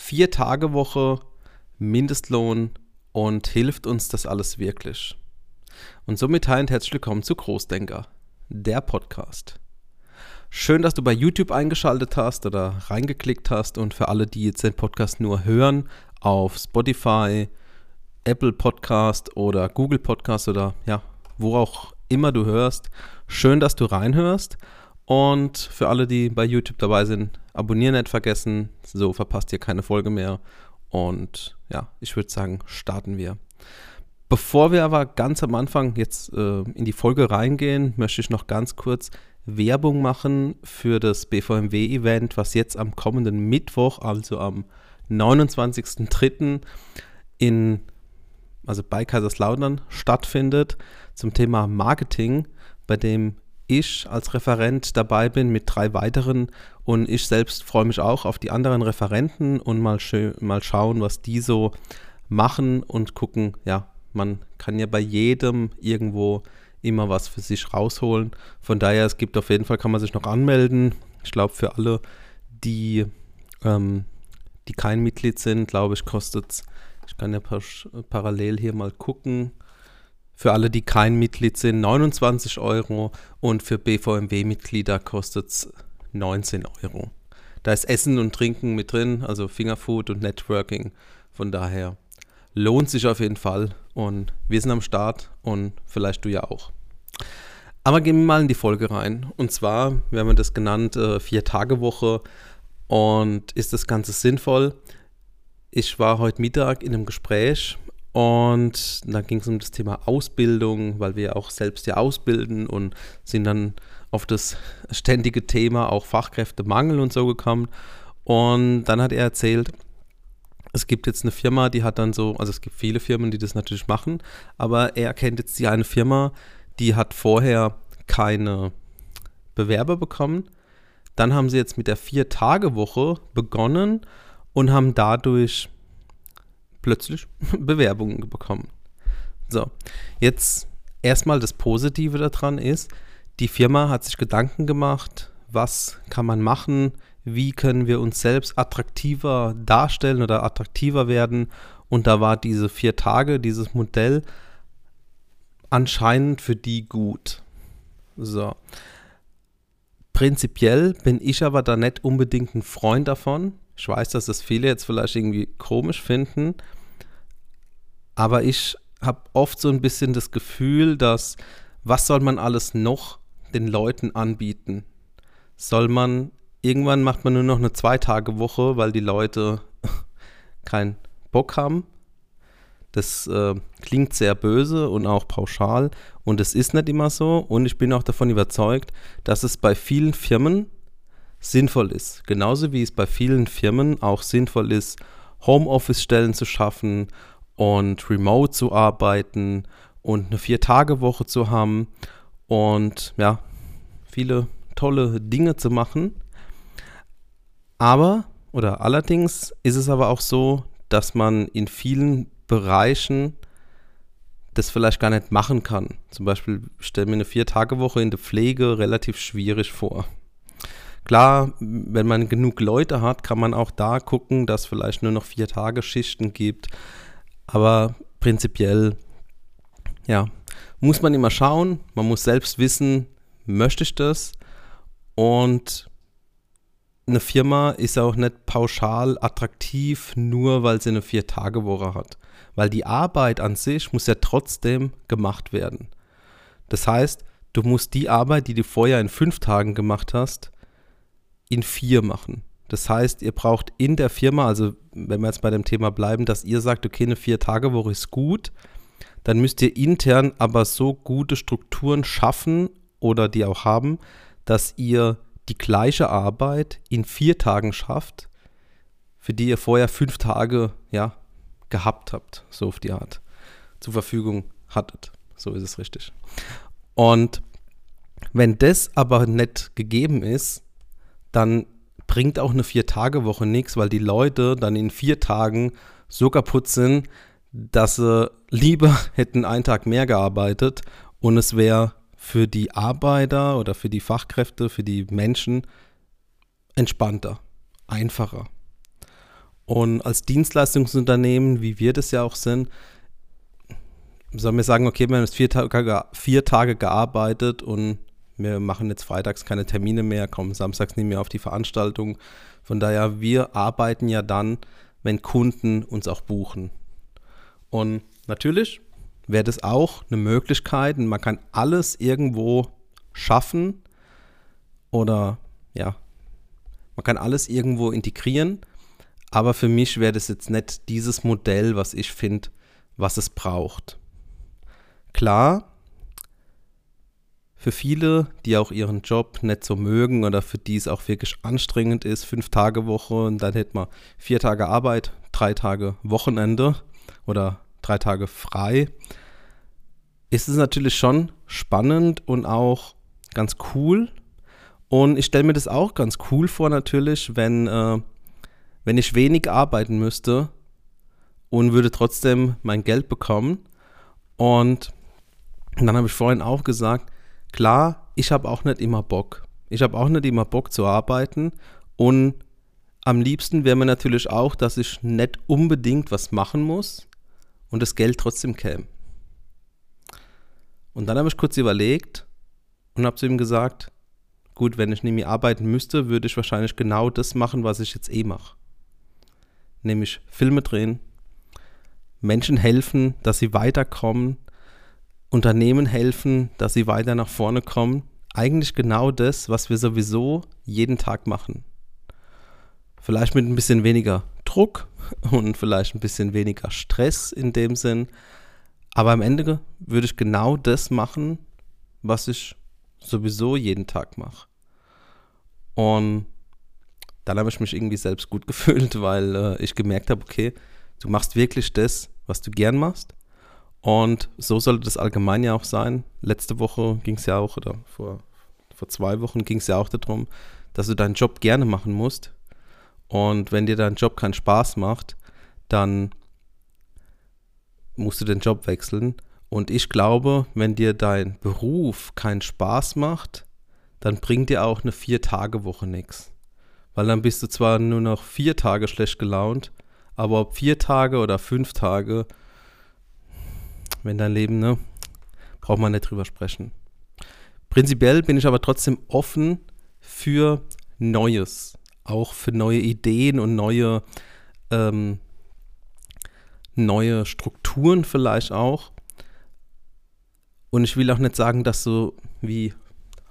Vier Tage Woche, Mindestlohn und hilft uns das alles wirklich? Und somit hi herzlich willkommen zu Großdenker, der Podcast. Schön, dass du bei YouTube eingeschaltet hast oder reingeklickt hast und für alle, die jetzt den Podcast nur hören, auf Spotify, Apple Podcast oder Google Podcast oder ja, wo auch immer du hörst, schön, dass du reinhörst. Und für alle, die bei YouTube dabei sind, abonnieren nicht vergessen, so verpasst ihr keine Folge mehr. Und ja, ich würde sagen, starten wir. Bevor wir aber ganz am Anfang jetzt äh, in die Folge reingehen, möchte ich noch ganz kurz Werbung machen für das BVMW-Event, was jetzt am kommenden Mittwoch, also am 29.03. in also bei Kaiserslautern stattfindet zum Thema Marketing, bei dem ich als Referent dabei bin mit drei weiteren und ich selbst freue mich auch auf die anderen Referenten und mal, mal schauen, was die so machen und gucken, ja, man kann ja bei jedem irgendwo immer was für sich rausholen. Von daher, es gibt auf jeden Fall, kann man sich noch anmelden. Ich glaube, für alle, die, ähm, die kein Mitglied sind, glaube ich, kostet es, ich kann ja par parallel hier mal gucken, für alle, die kein Mitglied sind, 29 Euro und für BVMW-Mitglieder kostet es 19 Euro. Da ist Essen und Trinken mit drin, also Fingerfood und Networking. Von daher lohnt sich auf jeden Fall und wir sind am Start und vielleicht du ja auch. Aber gehen wir mal in die Folge rein. Und zwar, wir haben das genannt, äh, Vier-Tage-Woche. Und ist das Ganze sinnvoll? Ich war heute Mittag in einem Gespräch und dann ging es um das Thema Ausbildung, weil wir auch selbst ja ausbilden und sind dann auf das ständige Thema auch Fachkräftemangel und so gekommen. Und dann hat er erzählt, es gibt jetzt eine Firma, die hat dann so, also es gibt viele Firmen, die das natürlich machen, aber er kennt jetzt die eine Firma, die hat vorher keine Bewerber bekommen. Dann haben sie jetzt mit der Vier-Tage-Woche begonnen und haben dadurch plötzlich Bewerbungen bekommen. So, jetzt erstmal das Positive daran ist, die Firma hat sich Gedanken gemacht, was kann man machen, wie können wir uns selbst attraktiver darstellen oder attraktiver werden. Und da war diese vier Tage, dieses Modell anscheinend für die gut. So. Prinzipiell bin ich aber da nicht unbedingt ein Freund davon. Ich weiß, dass das viele jetzt vielleicht irgendwie komisch finden, aber ich habe oft so ein bisschen das Gefühl, dass was soll man alles noch den Leuten anbieten? Soll man, irgendwann macht man nur noch eine Zwei-Tage-Woche, weil die Leute keinen Bock haben. Das äh, klingt sehr böse und auch pauschal und es ist nicht immer so und ich bin auch davon überzeugt, dass es bei vielen Firmen sinnvoll ist. Genauso wie es bei vielen Firmen auch sinnvoll ist, Homeoffice-Stellen zu schaffen und remote zu arbeiten und eine Vier-Tage-Woche zu haben und ja, viele tolle Dinge zu machen. Aber oder allerdings ist es aber auch so, dass man in vielen Bereichen das vielleicht gar nicht machen kann. Zum Beispiel stelle mir eine Vier-Tage-Woche in der Pflege relativ schwierig vor. Klar, wenn man genug Leute hat, kann man auch da gucken, dass vielleicht nur noch vier Tage Schichten gibt. Aber prinzipiell, ja, muss man immer schauen. Man muss selbst wissen, möchte ich das? Und eine Firma ist auch nicht pauschal attraktiv, nur weil sie eine Vier-Tage-Woche hat. Weil die Arbeit an sich muss ja trotzdem gemacht werden. Das heißt, du musst die Arbeit, die du vorher in fünf Tagen gemacht hast, in vier machen. Das heißt, ihr braucht in der Firma, also wenn wir jetzt bei dem Thema bleiben, dass ihr sagt, okay, eine Vier-Tage-Woche ist gut, dann müsst ihr intern aber so gute Strukturen schaffen oder die auch haben, dass ihr die gleiche Arbeit in vier Tagen schafft, für die ihr vorher fünf Tage ja, gehabt habt, so auf die Art, zur Verfügung hattet. So ist es richtig. Und wenn das aber nicht gegeben ist, dann bringt auch eine Vier-Tage-Woche nichts, weil die Leute dann in vier Tagen so kaputt sind, dass sie lieber hätten einen Tag mehr gearbeitet und es wäre für die Arbeiter oder für die Fachkräfte, für die Menschen entspannter, einfacher. Und als Dienstleistungsunternehmen, wie wir das ja auch sind, sollen wir sagen, okay, wir haben jetzt vier Tage, vier Tage gearbeitet und wir machen jetzt freitags keine Termine mehr, kommen samstags nicht mehr auf die Veranstaltung. Von daher, wir arbeiten ja dann, wenn Kunden uns auch buchen. Und natürlich wäre das auch eine Möglichkeit und man kann alles irgendwo schaffen oder ja, man kann alles irgendwo integrieren, aber für mich wäre das jetzt nicht dieses Modell, was ich finde, was es braucht. Klar, für viele, die auch ihren Job nicht so mögen oder für die es auch wirklich anstrengend ist, fünf Tage Woche und dann hätte man vier Tage Arbeit, drei Tage Wochenende oder drei Tage frei, ist es natürlich schon spannend und auch ganz cool. Und ich stelle mir das auch ganz cool vor natürlich, wenn, äh, wenn ich wenig arbeiten müsste und würde trotzdem mein Geld bekommen. Und dann habe ich vorhin auch gesagt, klar, ich habe auch nicht immer Bock. Ich habe auch nicht immer Bock zu arbeiten und am liebsten wäre mir natürlich auch, dass ich nicht unbedingt was machen muss und das Geld trotzdem käme. Und dann habe ich kurz überlegt und habe zu ihm gesagt, gut, wenn ich mehr arbeiten müsste, würde ich wahrscheinlich genau das machen, was ich jetzt eh mache. Nämlich Filme drehen, Menschen helfen, dass sie weiterkommen, Unternehmen helfen, dass sie weiter nach vorne kommen. Eigentlich genau das, was wir sowieso jeden Tag machen. Vielleicht mit ein bisschen weniger Druck und vielleicht ein bisschen weniger Stress in dem Sinn. Aber am Ende würde ich genau das machen, was ich sowieso jeden Tag mache. Und dann habe ich mich irgendwie selbst gut gefühlt, weil äh, ich gemerkt habe, okay, du machst wirklich das, was du gern machst. Und so sollte das allgemein ja auch sein. Letzte Woche ging es ja auch, oder vor, vor zwei Wochen ging es ja auch darum, dass du deinen Job gerne machen musst. Und wenn dir dein Job keinen Spaß macht, dann musst du den Job wechseln. Und ich glaube, wenn dir dein Beruf keinen Spaß macht, dann bringt dir auch eine Vier-Tage-Woche nichts. Weil dann bist du zwar nur noch vier Tage schlecht gelaunt, aber ob vier Tage oder fünf Tage, wenn dein Leben, ne, braucht man nicht drüber sprechen. Prinzipiell bin ich aber trotzdem offen für Neues, auch für neue Ideen und neue, ähm, neue Strukturen vielleicht auch. Und ich will auch nicht sagen, dass so wie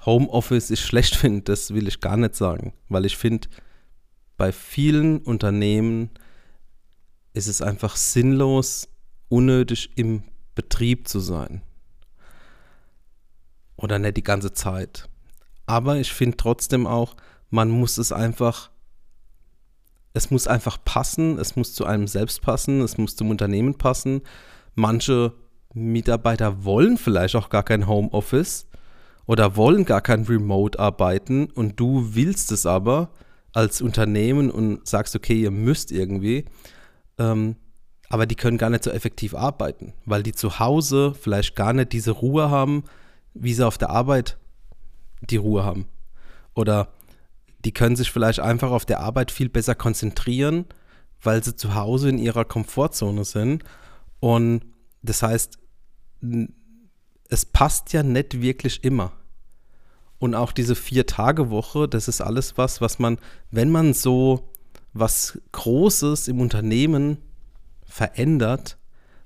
Homeoffice ich schlecht finde, das will ich gar nicht sagen, weil ich finde, bei vielen Unternehmen ist es einfach sinnlos, unnötig im Betrieb zu sein. Oder nicht die ganze Zeit. Aber ich finde trotzdem auch, man muss es einfach, es muss einfach passen, es muss zu einem selbst passen, es muss zum Unternehmen passen. Manche Mitarbeiter wollen vielleicht auch gar kein Homeoffice oder wollen gar kein Remote arbeiten und du willst es aber als Unternehmen und sagst, okay, ihr müsst irgendwie. Ähm, aber die können gar nicht so effektiv arbeiten, weil die zu Hause vielleicht gar nicht diese Ruhe haben, wie sie auf der Arbeit die Ruhe haben. Oder die können sich vielleicht einfach auf der Arbeit viel besser konzentrieren, weil sie zu Hause in ihrer Komfortzone sind. Und das heißt, es passt ja nicht wirklich immer. Und auch diese Vier-Tage-Woche, das ist alles was, was man, wenn man so was Großes im Unternehmen verändert,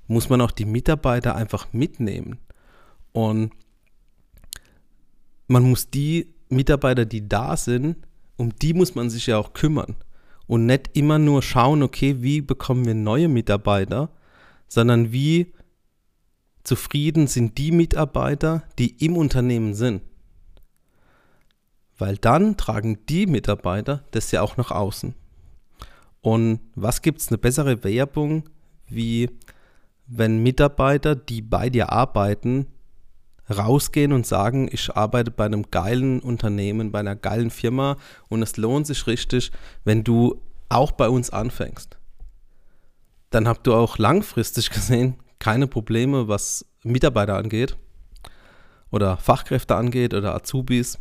muss man auch die Mitarbeiter einfach mitnehmen. Und man muss die Mitarbeiter, die da sind, um die muss man sich ja auch kümmern. Und nicht immer nur schauen, okay, wie bekommen wir neue Mitarbeiter, sondern wie zufrieden sind die Mitarbeiter, die im Unternehmen sind. Weil dann tragen die Mitarbeiter das ja auch nach außen. Und was gibt es eine bessere Werbung, wie wenn Mitarbeiter, die bei dir arbeiten, rausgehen und sagen, ich arbeite bei einem geilen Unternehmen, bei einer geilen Firma und es lohnt sich richtig, wenn du auch bei uns anfängst. Dann habt du auch langfristig gesehen keine Probleme, was Mitarbeiter angeht oder Fachkräfte angeht oder Azubis.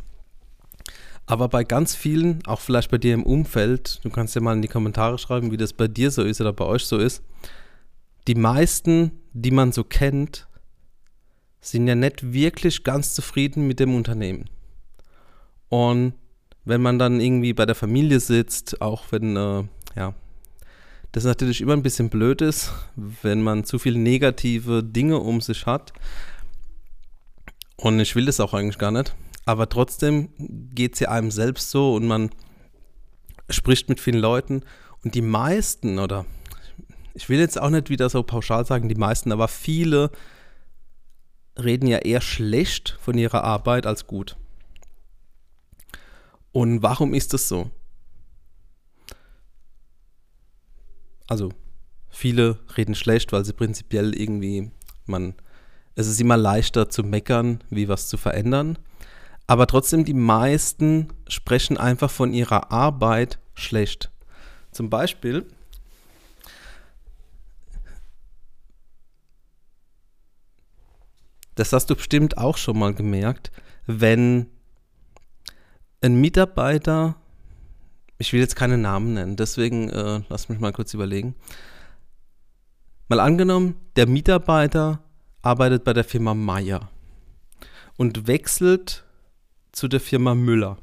Aber bei ganz vielen, auch vielleicht bei dir im Umfeld, du kannst ja mal in die Kommentare schreiben, wie das bei dir so ist oder bei euch so ist. Die meisten, die man so kennt, sind ja nicht wirklich ganz zufrieden mit dem Unternehmen. Und wenn man dann irgendwie bei der Familie sitzt, auch wenn, äh, ja, das natürlich immer ein bisschen blöd ist, wenn man zu viele negative Dinge um sich hat. Und ich will das auch eigentlich gar nicht. Aber trotzdem geht es ja einem selbst so und man spricht mit vielen Leuten und die meisten, oder ich will jetzt auch nicht wieder so pauschal sagen, die meisten, aber viele reden ja eher schlecht von ihrer Arbeit als gut. Und warum ist das so? Also, viele reden schlecht, weil sie prinzipiell irgendwie, man, es ist immer leichter zu meckern, wie was zu verändern. Aber trotzdem, die meisten sprechen einfach von ihrer Arbeit schlecht. Zum Beispiel, das hast du bestimmt auch schon mal gemerkt, wenn ein Mitarbeiter, ich will jetzt keine Namen nennen, deswegen äh, lass mich mal kurz überlegen. Mal angenommen, der Mitarbeiter arbeitet bei der Firma Meier und wechselt zu der Firma Müller.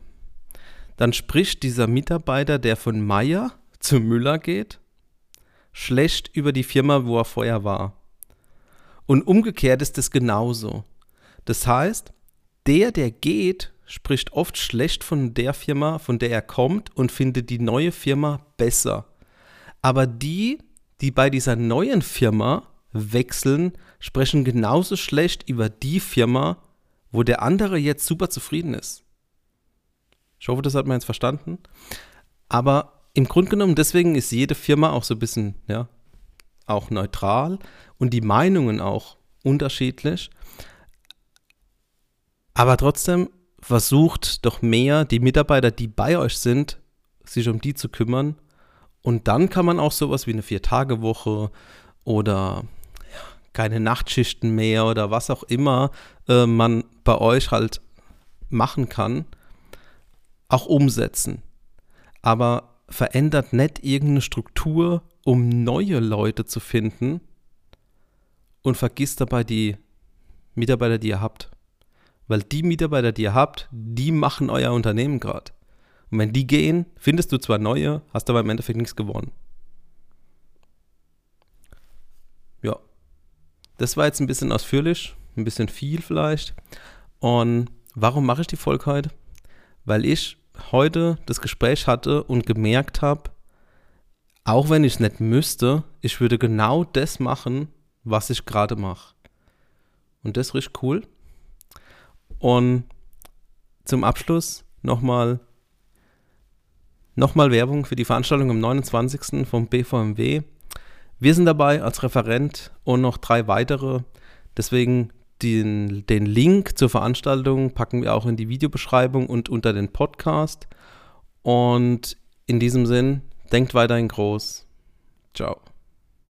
Dann spricht dieser Mitarbeiter, der von Meier zu Müller geht, schlecht über die Firma, wo er vorher war. Und umgekehrt ist es genauso. Das heißt, der, der geht, spricht oft schlecht von der Firma, von der er kommt und findet die neue Firma besser. Aber die, die bei dieser neuen Firma wechseln, sprechen genauso schlecht über die Firma, wo der andere jetzt super zufrieden ist. Ich hoffe, das hat man jetzt verstanden. Aber im Grunde genommen, deswegen ist jede Firma auch so ein bisschen, ja, auch neutral und die Meinungen auch unterschiedlich. Aber trotzdem versucht doch mehr die Mitarbeiter, die bei euch sind, sich um die zu kümmern. Und dann kann man auch sowas wie eine Vier-Tage-Woche oder keine Nachtschichten mehr oder was auch immer äh, man bei euch halt machen kann, auch umsetzen. Aber verändert nicht irgendeine Struktur, um neue Leute zu finden und vergisst dabei die Mitarbeiter, die ihr habt. Weil die Mitarbeiter, die ihr habt, die machen euer Unternehmen gerade. Und wenn die gehen, findest du zwar neue, hast aber im Endeffekt nichts gewonnen. Ja, das war jetzt ein bisschen ausführlich, ein bisschen viel vielleicht. Und warum mache ich die Folge heute? Weil ich heute das Gespräch hatte und gemerkt habe, auch wenn ich es nicht müsste, ich würde genau das machen, was ich gerade mache. Und das richtig cool. Und zum Abschluss nochmal nochmal Werbung für die Veranstaltung am 29. vom BVMW. Wir sind dabei als Referent und noch drei weitere. Deswegen den, den Link zur Veranstaltung packen wir auch in die Videobeschreibung und unter den Podcast. Und in diesem Sinn, denkt weiterhin groß. Ciao.